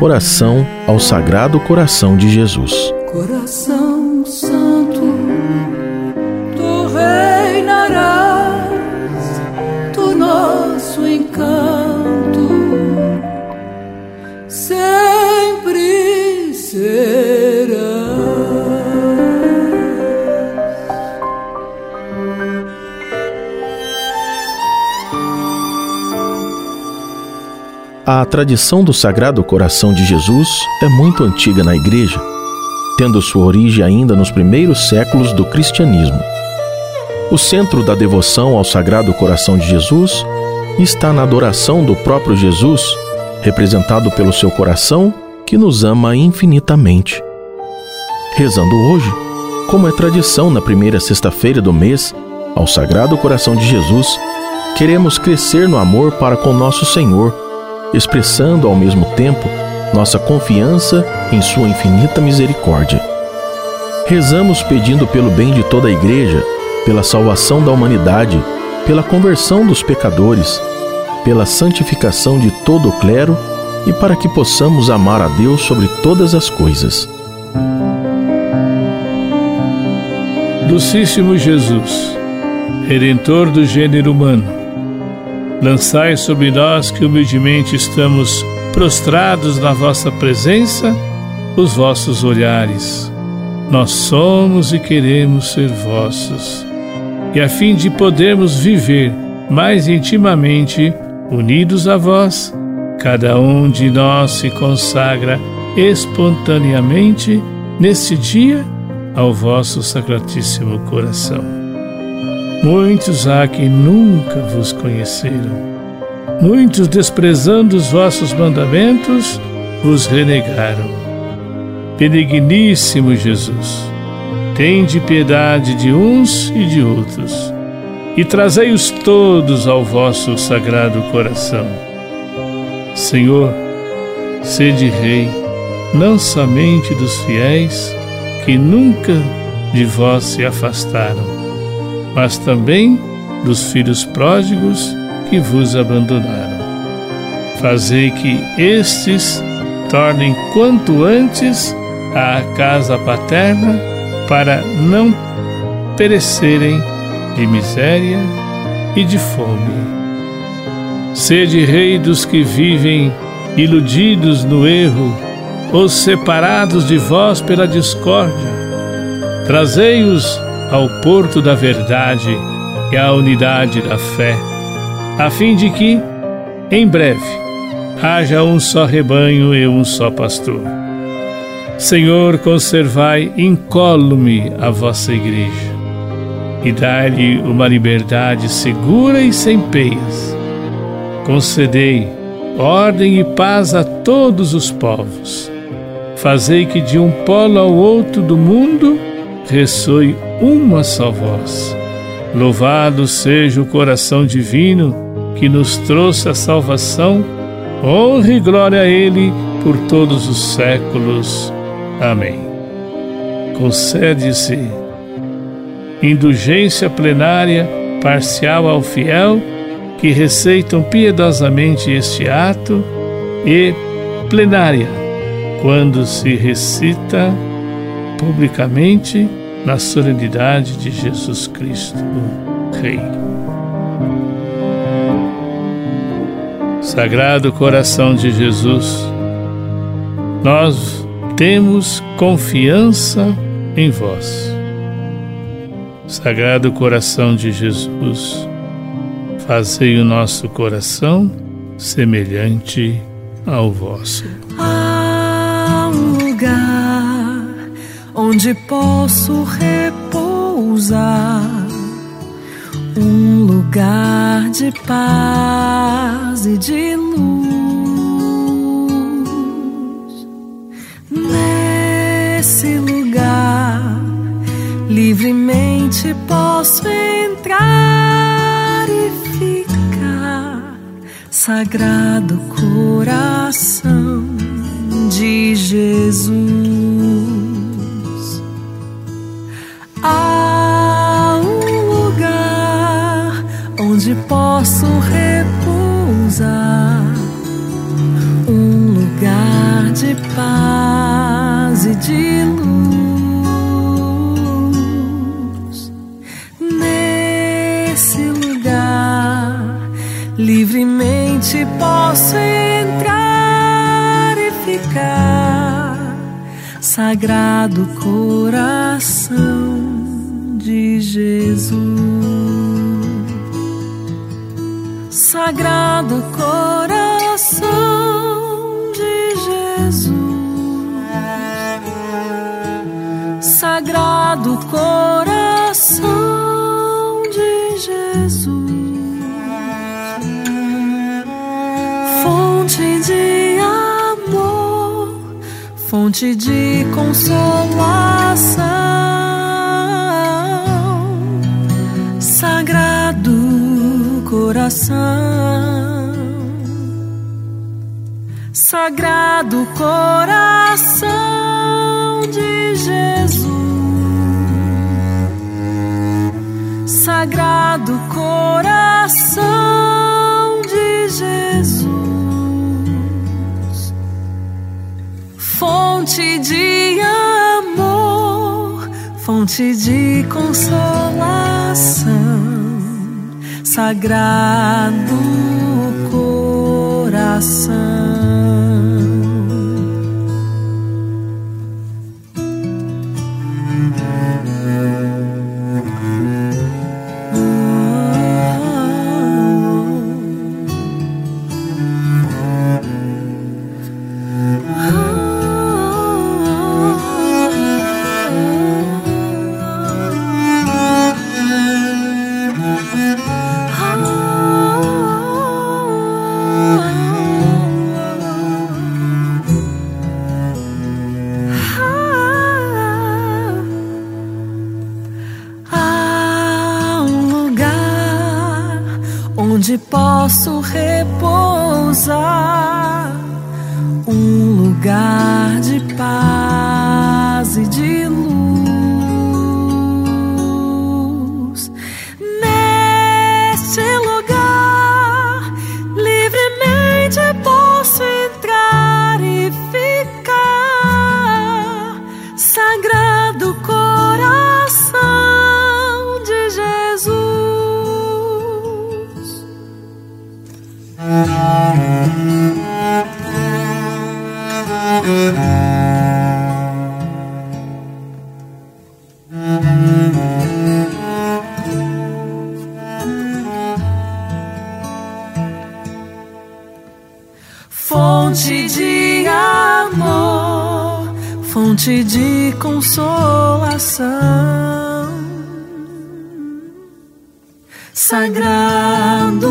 Oração ao Sagrado Coração de Jesus. Coração A tradição do Sagrado Coração de Jesus é muito antiga na Igreja, tendo sua origem ainda nos primeiros séculos do cristianismo. O centro da devoção ao Sagrado Coração de Jesus está na adoração do próprio Jesus, representado pelo seu coração que nos ama infinitamente. Rezando hoje, como é tradição na primeira sexta-feira do mês, ao Sagrado Coração de Jesus, queremos crescer no amor para com nosso Senhor expressando ao mesmo tempo nossa confiança em Sua infinita misericórdia. Rezamos pedindo pelo bem de toda a Igreja, pela salvação da humanidade, pela conversão dos pecadores, pela santificação de todo o clero e para que possamos amar a Deus sobre todas as coisas. Docíssimo Jesus, Redentor do gênero humano, Lançai sobre nós que humildemente estamos prostrados na vossa presença os vossos olhares. Nós somos e queremos ser vossos. E a fim de podermos viver mais intimamente unidos a vós, cada um de nós se consagra espontaneamente neste dia ao vosso Sacratíssimo Coração. Muitos há que nunca vos conheceram. Muitos, desprezando os vossos mandamentos, vos renegaram. Benigníssimo Jesus, tende piedade de uns e de outros, e trazei-os todos ao vosso sagrado coração. Senhor, sede Rei, não somente dos fiéis que nunca de vós se afastaram, mas também dos filhos pródigos que vos abandonaram. Fazei que estes tornem quanto antes à casa paterna para não perecerem de miséria e de fome. Sede rei dos que vivem iludidos no erro ou separados de vós pela discórdia. Trazei-os ao porto da verdade e à unidade da fé, a fim de que, em breve, haja um só rebanho e um só pastor. Senhor, conservai incólume a vossa igreja e dai-lhe uma liberdade segura e sem peias. Concedei ordem e paz a todos os povos. Fazei que de um polo ao outro do mundo ressoe uma só voz. Louvado seja o coração divino que nos trouxe a salvação. Honra e glória a Ele por todos os séculos. Amém. Concede-se indulgência plenária parcial ao fiel que receitam piedosamente este ato e plenária quando se recita publicamente na solenidade de Jesus Cristo, Rei. Sagrado coração de Jesus, nós temos confiança em vós. Sagrado coração de Jesus, fazei o nosso coração semelhante ao vosso. Há um lugar onde posso repousar, um lugar de paz e de luz. Nesse lugar, livremente posso entrar e ficar, Sagrado Coração de Jesus. de luz. Nesse lugar livremente posso entrar e ficar. Sagrado coração de Jesus. Sagrado coração Sagrado coração de Jesus. fonte de amor, fonte de consolação, sagrado coração, sagrado coração de Jesus, sagrado coração de Jesus. fonte de amor, fonte de consolação, sagrado coração. Repousar, um lugar Fonte de amor, fonte de consolação, sagrado